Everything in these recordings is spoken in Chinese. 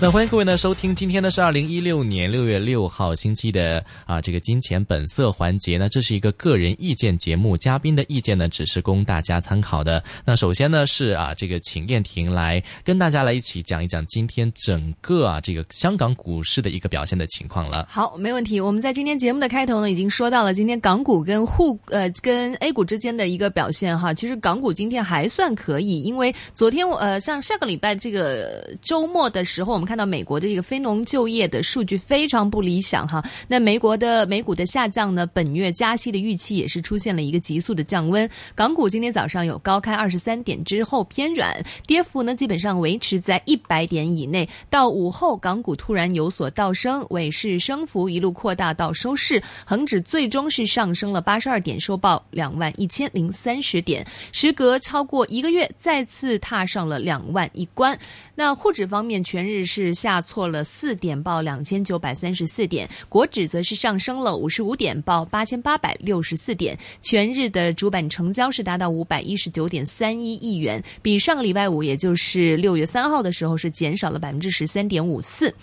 那欢迎各位呢收听，今天呢是二零一六年六月六号星期的啊这个金钱本色环节呢，这是一个个人意见节目，嘉宾的意见呢只是供大家参考的。那首先呢是啊这个请燕婷来跟大家来一起讲一讲今天整个啊这个香港股市的一个表现的情况了。好，没问题。我们在今天节目的开头呢已经说到了今天港股跟沪呃跟 A 股之间的一个表现哈。其实港股今天还算可以，因为昨天我呃像下个礼拜这个周末的时候我们。看到美国的这个非农就业的数据非常不理想哈，那美国的美股的下降呢，本月加息的预期也是出现了一个急速的降温。港股今天早上有高开二十三点之后偏软，跌幅呢基本上维持在一百点以内。到午后港股突然有所倒升，尾市升幅一路扩大到收市，恒指最终是上升了八十二点，收报两万一千零三十点，时隔超过一个月再次踏上了两万一关。那沪指方面全日是。是下挫了四点，报两千九百三十四点；国指则是上升了五十五点，报八千八百六十四点。全日的主板成交是达到五百一十九点三一亿元，比上个礼拜五，也就是六月三号的时候，是减少了百分之十三点五四。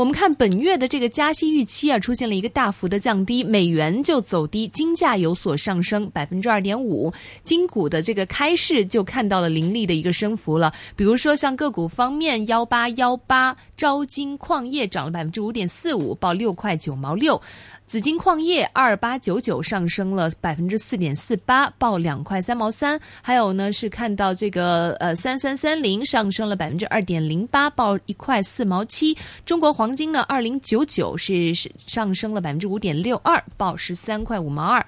我们看本月的这个加息预期啊，出现了一个大幅的降低，美元就走低，金价有所上升百分之二点五，金股的这个开市就看到了凌厉的一个升幅了。比如说像个股方面，幺八幺八招金矿业涨了百分之五点四五，报六块九毛六。紫金矿业二八九九上升了百分之四点四八，报两块三毛三。还有呢是看到这个呃三三三零上升了百分之二点零八，报一块四毛七。中国黄金呢二零九九是上升了百分之五点六二，报十三块五毛二。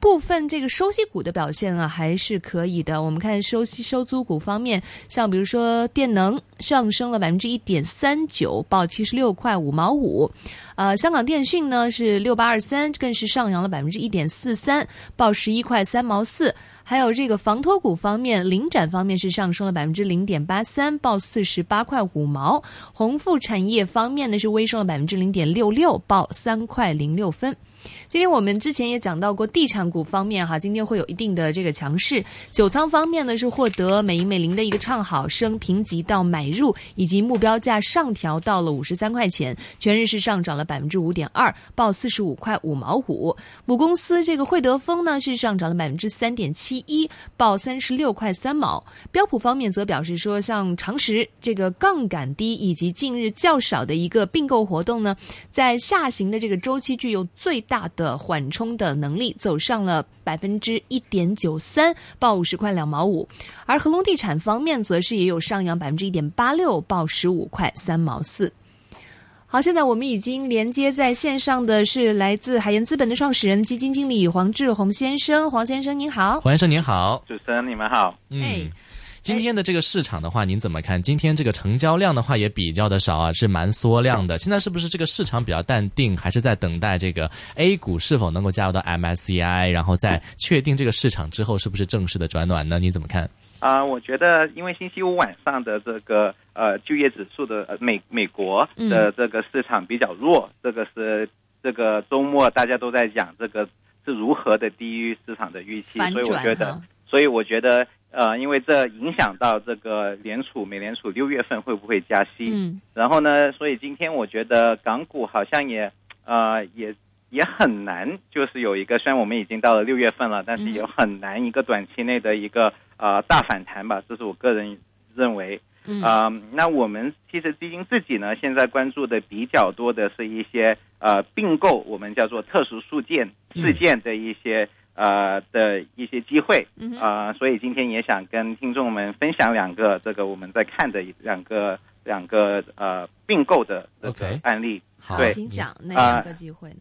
部分这个收息股的表现啊还是可以的。我们看收息收租股方面，像比如说电能上升了百分之一点三九，报七十六块五毛五。呃，香港电讯呢是六八二三，更是上扬了百分之一点四三，报十一块三毛四。还有这个房托股方面，领展方面是上升了百分之零点八三，报四十八块五毛。宏富产业方面呢是微升了百分之零点六六，报三块零六分。今天我们之前也讲到过地产股方面哈，今天会有一定的这个强势。九仓方面呢是获得美银美林的一个唱好，升评级到买入，以及目标价上调到了五十三块钱，全日是上涨了百分之五点二，报四十五块五毛五。母公司这个惠德丰呢是上涨了百分之三点七一，报三十六块三毛。标普方面则表示说，像常识这个杠杆低以及近日较少的一个并购活动呢，在下行的这个周期具有最大缓冲的能力走上了百分之一点九三，报五十块两毛五。而恒隆地产方面则是也有上扬百分之一点八六，报十五块三毛四。好，现在我们已经连接在线上的是来自海盐资本的创始人、基金经理黄志宏先生。黄先生您好，黄先生您好，主持人你们好，嗯。今天的这个市场的话，您怎么看？今天这个成交量的话也比较的少啊，是蛮缩量的。现在是不是这个市场比较淡定，还是在等待这个 A 股是否能够加入到 MSCI，然后再确定这个市场之后是不是正式的转暖呢？你怎么看？啊，我觉得因为星期五晚上的这个呃就业指数的美美国的这个市场比较弱，这个是这个周末大家都在讲这个是如何的低于市场的预期，所以我觉得，所以我觉得。呃，因为这影响到这个联储，美联储六月份会不会加息？嗯，然后呢，所以今天我觉得港股好像也，呃，也也很难，就是有一个，虽然我们已经到了六月份了，但是也很难一个短期内的一个呃大反弹吧，这是我个人认为。啊，那我们其实基金自己呢，现在关注的比较多的是一些呃并购，我们叫做特殊事件事件的一些。呃的一些机会啊，所以今天也想跟听众们分享两个这个我们在看的两个两个呃并购的这个案例。好，请讲哪两个机会呢？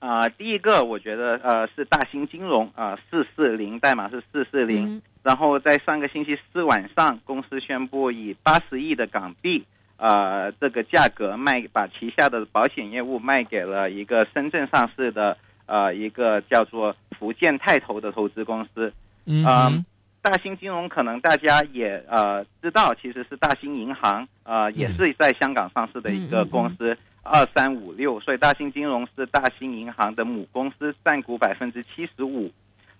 啊，第一个我觉得呃是大兴金融啊，四四零代码是四四零，然后在上个星期四晚上，公司宣布以八十亿的港币呃这个价格卖把旗下的保险业务卖给了一个深圳上市的。呃，一个叫做福建泰投的投资公司，嗯，大兴金融可能大家也呃知道，其实是大兴银行，呃，也是在香港上市的一个公司，二三五六，所以大兴金融是大兴银行的母公司，占股百分之七十五。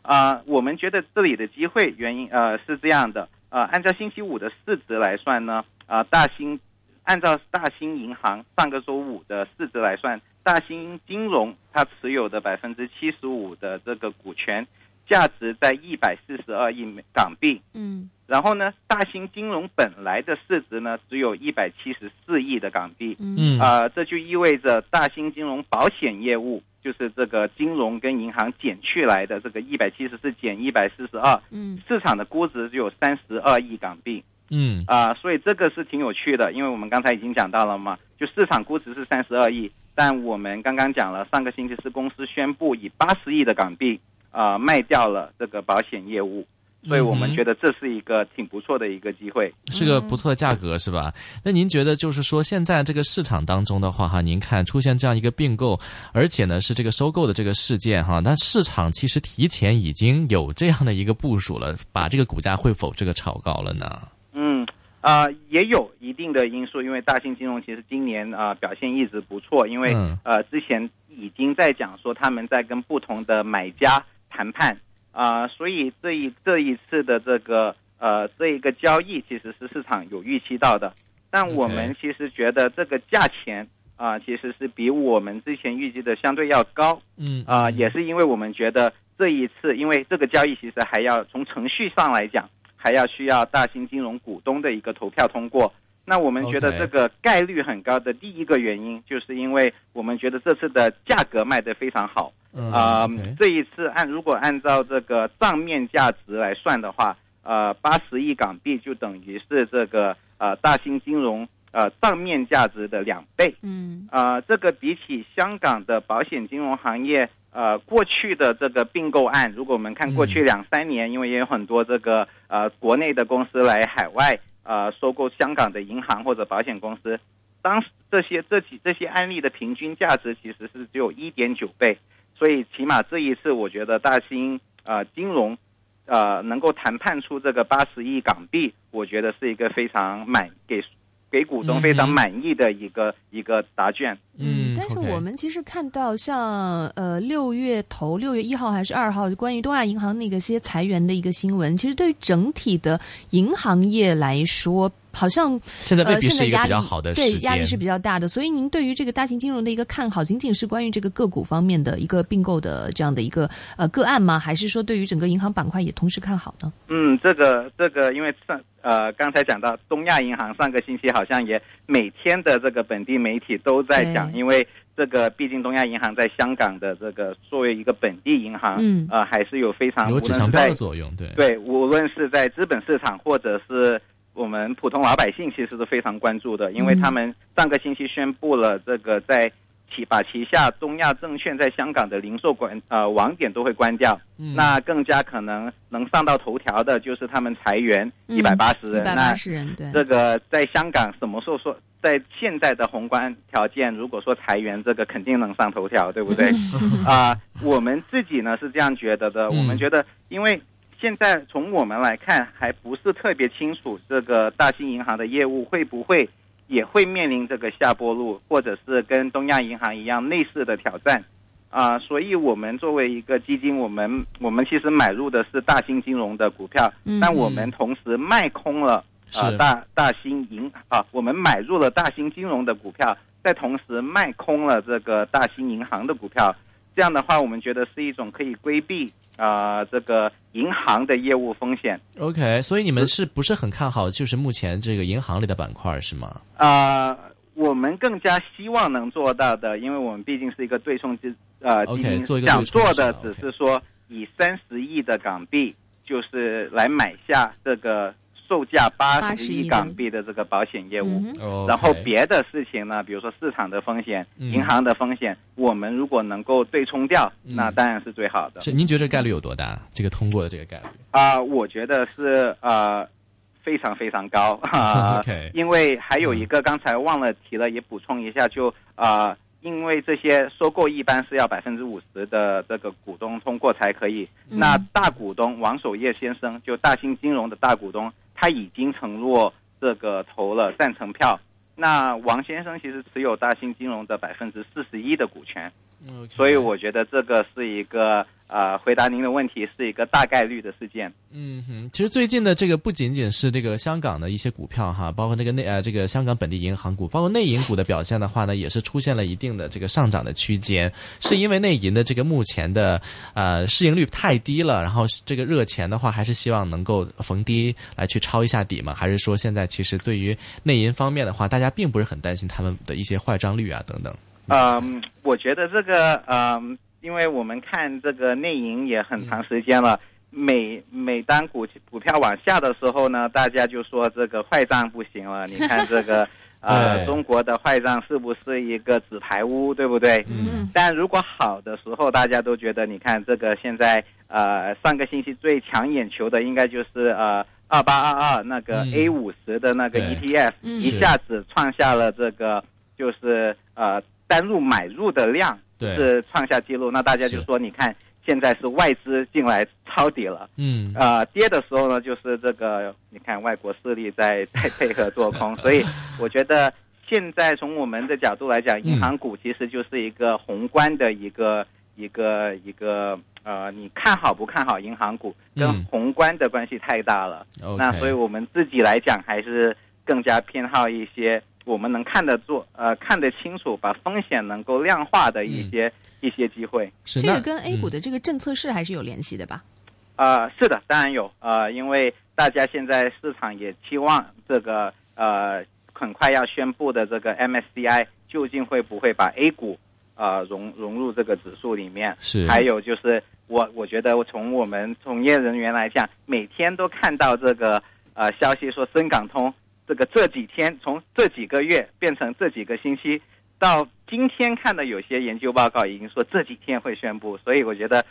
啊，我们觉得这里的机会原因呃是这样的，呃，按照星期五的市值来算呢，啊，大新按照大兴银行上个周五的市值来算，大兴金融它持有的百分之七十五的这个股权。价值在一百四十二亿港币，嗯，然后呢，大兴金融本来的市值呢只有一百七十四亿的港币，嗯，啊，这就意味着大兴金融保险业务就是这个金融跟银行减去来的这个一百七十四减一百四十二，嗯，市场的估值只有三十二亿港币，嗯，啊，所以这个是挺有趣的，因为我们刚才已经讲到了嘛，就市场估值是三十二亿，但我们刚刚讲了，上个星期是公司宣布以八十亿的港币。啊，卖掉了这个保险业务，所以我们觉得这是一个挺不错的一个机会，是个不错的价格，是吧？那您觉得就是说，现在这个市场当中的话，哈，您看出现这样一个并购，而且呢是这个收购的这个事件，哈，那市场其实提前已经有这样的一个部署了，把这个股价会否这个炒高了呢？嗯，啊，也有一定的因素，因为大兴金融其实今年啊表现一直不错，因为呃之前已经在讲说他们在跟不同的买家。谈判啊，所以这一这一次的这个呃这一个交易其实是市场有预期到的，但我们其实觉得这个价钱啊其实是比我们之前预计的相对要高，嗯啊也是因为我们觉得这一次因为这个交易其实还要从程序上来讲还要需要大型金融股东的一个投票通过。那我们觉得这个概率很高的第一个原因，就是因为我们觉得这次的价格卖得非常好。啊，这一次按如果按照这个账面价值来算的话，呃，八十亿港币就等于是这个呃大兴金融呃账面价值的两倍。嗯，啊，这个比起香港的保险金融行业呃过去的这个并购案，如果我们看过去两三年，因为也有很多这个呃国内的公司来海外。呃，收购香港的银行或者保险公司，当时这些这几这些案例的平均价值其实是只有一点九倍，所以起码这一次，我觉得大兴呃金融，呃能够谈判出这个八十亿港币，我觉得是一个非常满给。给股东非常满意的一个一个答卷。嗯，但是我们其实看到，像呃六月头六月一号还是二号，关于东亚银行那个些裁员的一个新闻，其实对于整体的银行业来说。好像现在未必是一个比较好的对压力是比较大的，所以您对于这个大型金融的一个看好，仅仅是关于这个个股方面的一个并购的这样的一个呃个案吗？还是说对于整个银行板块也同时看好呢？嗯，这个这个，因为上呃刚才讲到东亚银行，上个星期好像也每天的这个本地媒体都在讲，因为这个毕竟东亚银行在香港的这个作为一个本地银行，嗯，呃还是有非常有指标的作用，对对，无论是在资本市场或者是。我们普通老百姓其实是非常关注的，因为他们上个星期宣布了这个在旗把旗下东亚证券在香港的零售管呃网点都会关掉，那更加可能能上到头条的就是他们裁员一百八十人，那人对这个在香港什么时候说在现在的宏观条件，如果说裁员这个肯定能上头条，对不对？啊，我们自己呢是这样觉得的，我们觉得因为。现在从我们来看，还不是特别清楚这个大新银行的业务会不会也会面临这个下坡路，或者是跟东亚银行一样类似的挑战啊。所以，我们作为一个基金，我们我们其实买入的是大新金融的股票，但我们同时卖空了啊大大新银啊，我们买入了大新金融的股票，在同时卖空了这个大新银行的股票。这样的话，我们觉得是一种可以规避。啊，这个银行的业务风险。OK，所以你们是不是很看好？就是目前这个银行里的板块是吗？啊，我们更加希望能做到的，因为我们毕竟是一个对冲基呃基金，想做的只是说以三十亿的港币，就是来买下这个。售价八十亿港币的这个保险业务，然后别的事情呢，比如说市场的风险、银行的风险，我们如果能够对冲掉，那当然是最好的。是您觉得概率有多大？这个通过的这个概率？啊，我觉得是呃非常非常高 啊，因为还有一个刚才忘了提了，也补充一下，就啊因为这些收购一般是要百分之五十的这个股东通过才可以。那大股东王守业先生，就大兴金融的大股东，他已经承诺这个投了赞成票。那王先生其实持有大兴金融的百分之四十一的股权，所以我觉得这个是一个。呃，回答您的问题是一个大概率的事件。嗯哼，其实最近的这个不仅仅是这个香港的一些股票哈，包括那个内呃这个香港本地银行股，包括内银股的表现的话呢，也是出现了一定的这个上涨的区间。是因为内银的这个目前的呃市盈率太低了，然后这个热钱的话，还是希望能够逢低来去抄一下底嘛？还是说现在其实对于内银方面的话，大家并不是很担心他们的一些坏账率啊等等？嗯，我觉得这个嗯。因为我们看这个内营也很长时间了，每每当股股票往下的时候呢，大家就说这个坏账不行了。你看这个 呃，中国的坏账是不是一个纸牌屋，对不对？嗯。但如果好的时候，大家都觉得，你看这个现在呃，上个星期最抢眼球的应该就是呃二八二二那个 A 五十的那个 ETF，一下子创下了这个就是呃单入买入的量。是创下记录，那大家就说，你看现在是外资进来抄底了，嗯，啊，跌的时候呢，就是这个，你看外国势力在 在配合做空，所以我觉得现在从我们的角度来讲，银行股其实就是一个宏观的一个一个一个呃，你看好不看好银行股，跟宏观的关系太大了，那所以我们自己来讲还是更加偏好一些。我们能看得住，呃，看得清楚，把风险能够量化的一些一些机会。这个跟 A 股的这个政策是还是有联系的吧？啊，是的，当然有。呃，因为大家现在市场也期望这个呃很快要宣布的这个 MSCI 究竟会不会把 A 股呃融融入这个指数里面？是。还有就是我我觉得从我们从业人员来讲，每天都看到这个呃消息说深港通。这个这几天，从这几个月变成这几个星期，到今天看的有些研究报告已经说这几天会宣布，所以我觉得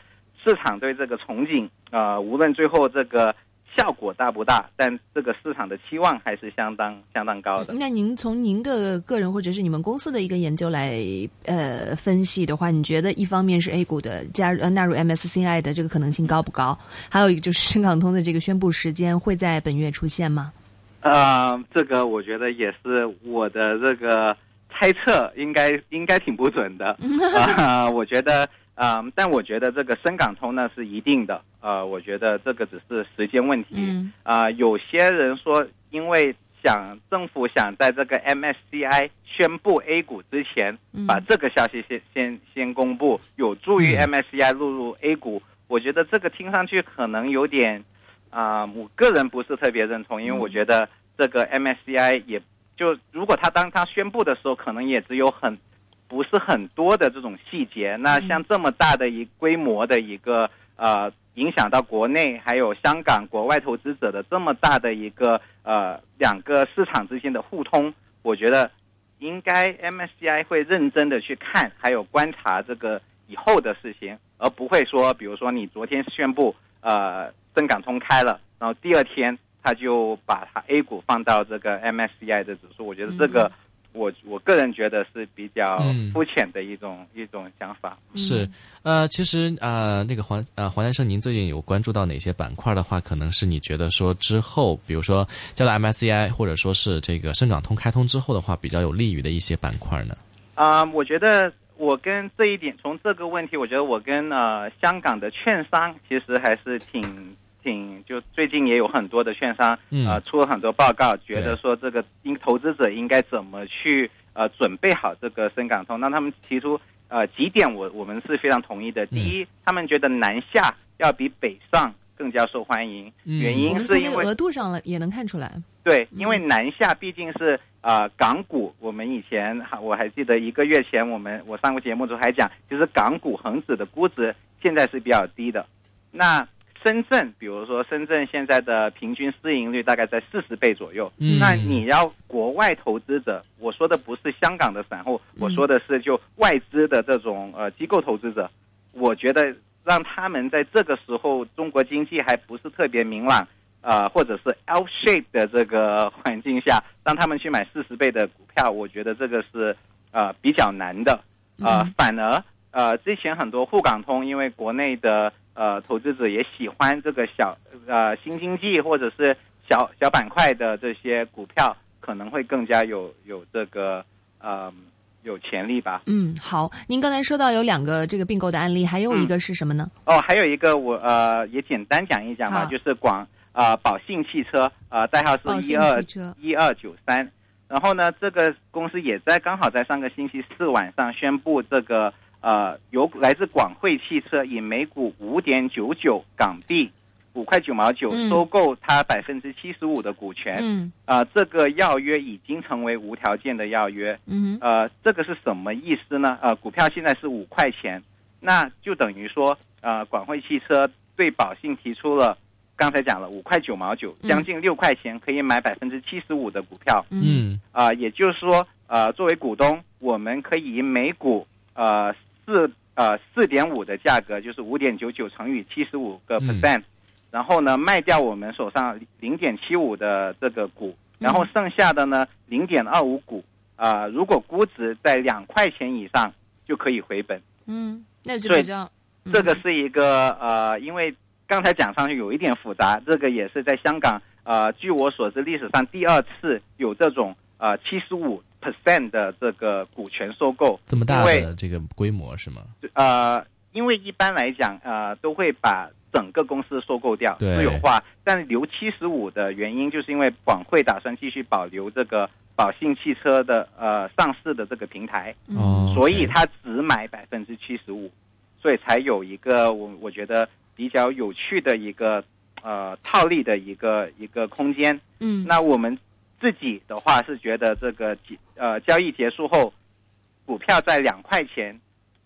市场对这个憧憬啊，无论最后这个效果大不大，但这个市场的期望还是相当相当高的。那您从您的个人或者是你们公司的一个研究来呃分析的话，你觉得一方面是 A 股的加入呃纳入 MSCI 的这个可能性高不高？还有一个就是深港通的这个宣布时间会在本月出现吗？呃，这个我觉得也是我的这个猜测，应该应该挺不准的 啊。我觉得啊，但我觉得这个深港通呢是一定的呃，我觉得这个只是时间问题啊。有些人说，因为想政府想在这个 MSCI 宣布 A 股之前，把这个消息先先先公布，有助于 MSCI 录入 A 股。我觉得这个听上去可能有点。啊，我个人不是特别认同，因为我觉得这个 MSCI 也就如果他当他宣布的时候，可能也只有很不是很多的这种细节。那像这么大的一规模的一个呃，影响到国内还有香港国外投资者的这么大的一个呃两个市场之间的互通，我觉得应该 MSCI 会认真的去看，还有观察这个以后的事情，而不会说，比如说你昨天宣布呃。深港通开了，然后第二天他就把它 A 股放到这个 MSCI 的指数，我觉得这个我我个人觉得是比较肤浅的一种一种想法。是，呃，其实呃，那个黄呃黄先生，您最近有关注到哪些板块的话，可能是你觉得说之后，比如说加了 MSCI 或者说是这个深港通开通之后的话，比较有利于的一些板块呢？啊，我觉得我跟这一点，从这个问题，我觉得我跟呃香港的券商其实还是挺。挺就最近也有很多的券商啊出了很多报告，觉得说这个应投资者应该怎么去呃准备好这个深港通。那他们提出呃几点，我我们是非常同意的。第一，他们觉得南下要比北上更加受欢迎，原因是因为额度上了也能看出来。对，因为南下毕竟是啊港股，我们以前我还记得一个月前我们我上过节目时候还讲，就是港股恒指的估值现在是比较低的，那。深圳，比如说深圳现在的平均市盈率大概在四十倍左右。那你要国外投资者，我说的不是香港的散户，我说的是就外资的这种呃机构投资者。我觉得让他们在这个时候中国经济还不是特别明朗，呃，或者是 L shape 的这个环境下，让他们去买四十倍的股票，我觉得这个是呃比较难的。呃，反而呃，之前很多沪港通，因为国内的呃投资者也喜欢这个小呃新经济或者是小小板块的这些股票，可能会更加有有这个呃。有潜力吧？嗯，好。您刚才说到有两个这个并购的案例，还有一个是什么呢？哦，还有一个我呃也简单讲一讲吧，就是广啊宝信汽车呃代号是一二一二九三，然后呢这个公司也在刚好在上个星期四晚上宣布这个呃由来自广汇汽车以每股五点九九港币。五块九毛九收购它百分之七十五的股权，嗯，啊，这个要约已经成为无条件的要约，嗯，呃，这个是什么意思呢？呃，股票现在是五块钱，那就等于说，呃，广汇汽车对宝信提出了，刚才讲了五块九毛九，将近六块钱可以买百分之七十五的股票，嗯，啊，也就是说，呃，作为股东，我们可以以每股呃四呃四点五的价格，就是五点九九乘以七十五个 percent。然后呢，卖掉我们手上零点七五的这个股，然后剩下的呢零点二五股啊，如果估值在两块钱以上就可以回本。嗯，那就比较这个是一个呃，因为刚才讲上去有一点复杂，这个也是在香港呃，据我所知历史上第二次有这种呃七十五 percent 的这个股权收购，这么大的这个规模是吗？呃，因为一般来讲呃都会把。整个公司收购掉私有化，但留七十五的原因，就是因为广汇打算继续保留这个宝信汽车的呃上市的这个平台，所以他只买百分之七十五，所以才有一个我我觉得比较有趣的一个呃套利的一个一个空间。嗯，那我们自己的话是觉得这个呃交易结束后，股票在两块钱。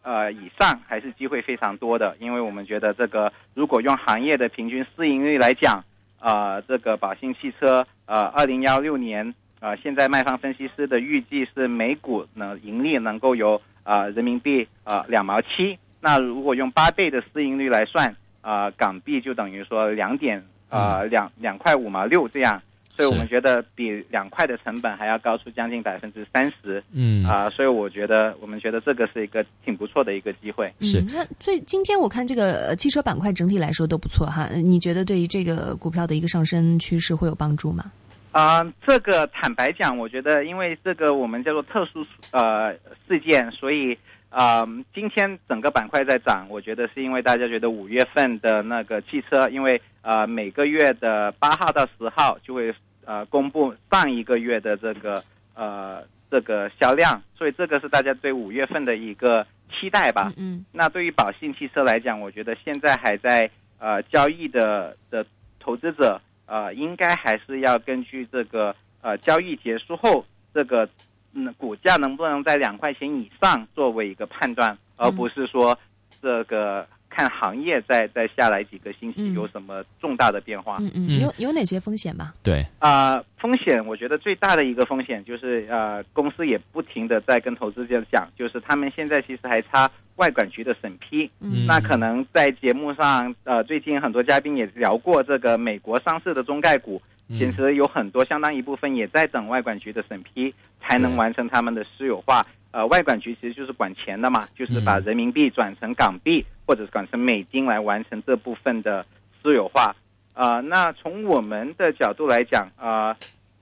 呃，以上还是机会非常多的，因为我们觉得这个如果用行业的平均市盈率来讲，啊，这个宝信汽车，呃，二零幺六年，啊，现在卖方分析师的预计是每股呢盈利能够有啊人民币啊两毛七，那如果用八倍的市盈率来算，啊，港币就等于说两点啊两两块五毛六这样。所以我们觉得比两块的成本还要高出将近百分之三十，嗯啊，所以我觉得我们觉得这个是一个挺不错的一个机会。是，那最今天我看这个汽车板块整体来说都不错哈，你觉得对于这个股票的一个上升趋势会有帮助吗？啊，这个坦白讲，我觉得因为这个我们叫做特殊呃事件，所以啊，今天整个板块在涨，我觉得是因为大家觉得五月份的那个汽车，因为呃每个月的八号到十号就会。呃，公布上一个月的这个呃这个销量，所以这个是大家对五月份的一个期待吧。嗯，那对于宝信汽车来讲，我觉得现在还在呃交易的的投资者呃，应该还是要根据这个呃交易结束后这个嗯股价能不能在两块钱以上作为一个判断，而不是说这个。看行业在在下来几个星期有什么重大的变化？嗯嗯，有有哪些风险吧？对啊，风险我觉得最大的一个风险就是呃，公司也不停的在跟投资者讲，就是他们现在其实还差外管局的审批。嗯，那可能在节目上呃，最近很多嘉宾也聊过这个美国上市的中概股，其实有很多相当一部分也在等外管局的审批，才能完成他们的私有化。呃，外管局其实就是管钱的嘛，就是把人民币转成港币或者是转成美金来完成这部分的私有化。啊，那从我们的角度来讲，啊，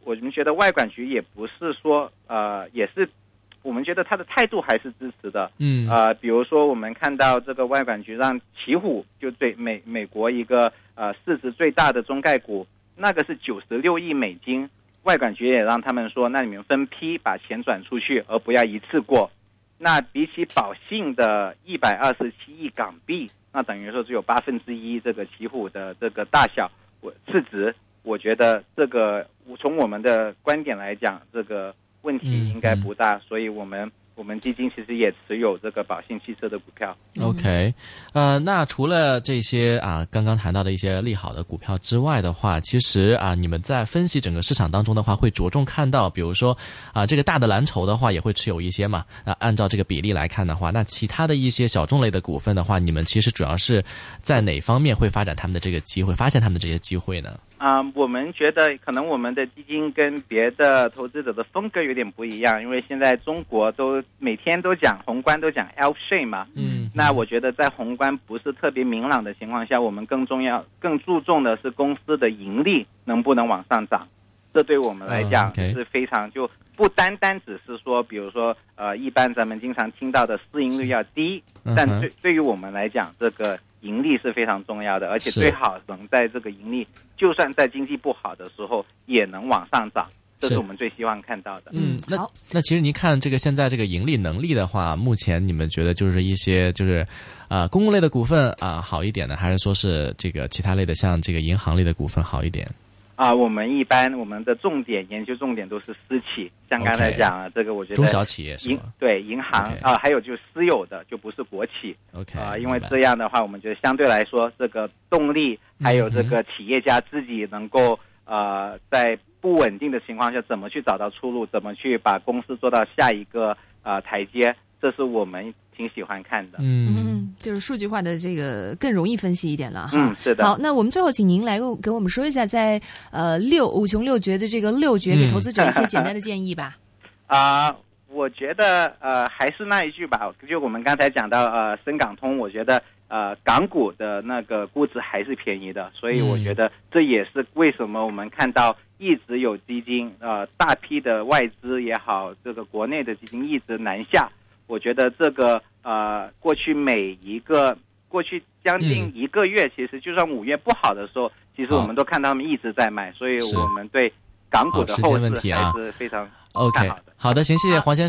我们觉得外管局也不是说，呃，也是我们觉得他的态度还是支持的。嗯。啊，比如说我们看到这个外管局让奇虎就对美美国一个呃市值最大的中概股，那个是九十六亿美金。外管局也让他们说，那你们分批把钱转出去，而不要一次过。那比起宝信的一百二十七亿港币，那等于说只有八分之一这个奇虎的这个大小，我市值，我觉得这个从我们的观点来讲，这个问题应该不大，所以我们。我们基金其实也持有这个宝信汽车的股票。OK，呃，那除了这些啊，刚刚谈到的一些利好的股票之外的话，其实啊，你们在分析整个市场当中的话，会着重看到，比如说啊，这个大的蓝筹的话，也会持有一些嘛。那按照这个比例来看的话，那其他的一些小众类的股份的话，你们其实主要是在哪方面会发展他们的这个机会，发现他们的这些机会呢？啊，我们觉得可能我们的基金跟别的投资者的风格有点不一样，因为现在中国都每天都讲宏观都讲 L shape 嘛，嗯，那我觉得在宏观不是特别明朗的情况下，我们更重要、更注重的是公司的盈利能不能往上涨，这对我们来讲是非常就不单单只是说，比如说呃，一般咱们经常听到的市盈率要低，但对对于我们来讲，这个盈利是非常重要的，而且最好能在这个盈利，就算在经济不好的时候也能往上涨。这是我们最希望看到的。嗯，那那其实您看这个现在这个盈利能力的话，目前你们觉得就是一些就是啊公共类的股份啊好一点呢，还是说是这个其他类的像这个银行类的股份好一点？啊，我们一般我们的重点研究重点都是私企，像刚才讲这个，我觉得中小企业银对银行啊，还有就是私有的，就不是国企。OK 啊，因为这样的话，我们觉得相对来说，这个动力还有这个企业家自己能够呃在。不稳定的情况下，怎么去找到出路？怎么去把公司做到下一个呃台阶？这是我们挺喜欢看的。嗯，就是数据化的这个更容易分析一点了。嗯，是的。好，那我们最后请您来给我们说一下，在呃六五穷六绝的这个六绝，给投资者一些简单的建议吧。啊，我觉得呃还是那一句吧，就我们刚才讲到呃深港通，我觉得。呃，港股的那个估值还是便宜的，所以我觉得这也是为什么我们看到一直有基金，呃，大批的外资也好，这个国内的基金一直南下。我觉得这个呃，过去每一个过去将近一个月，其实就算五月不好的时候，其实我们都看到他们一直在卖，所以我们对港股的后市还是非常 OK 好的。好的，行，谢谢黄先生。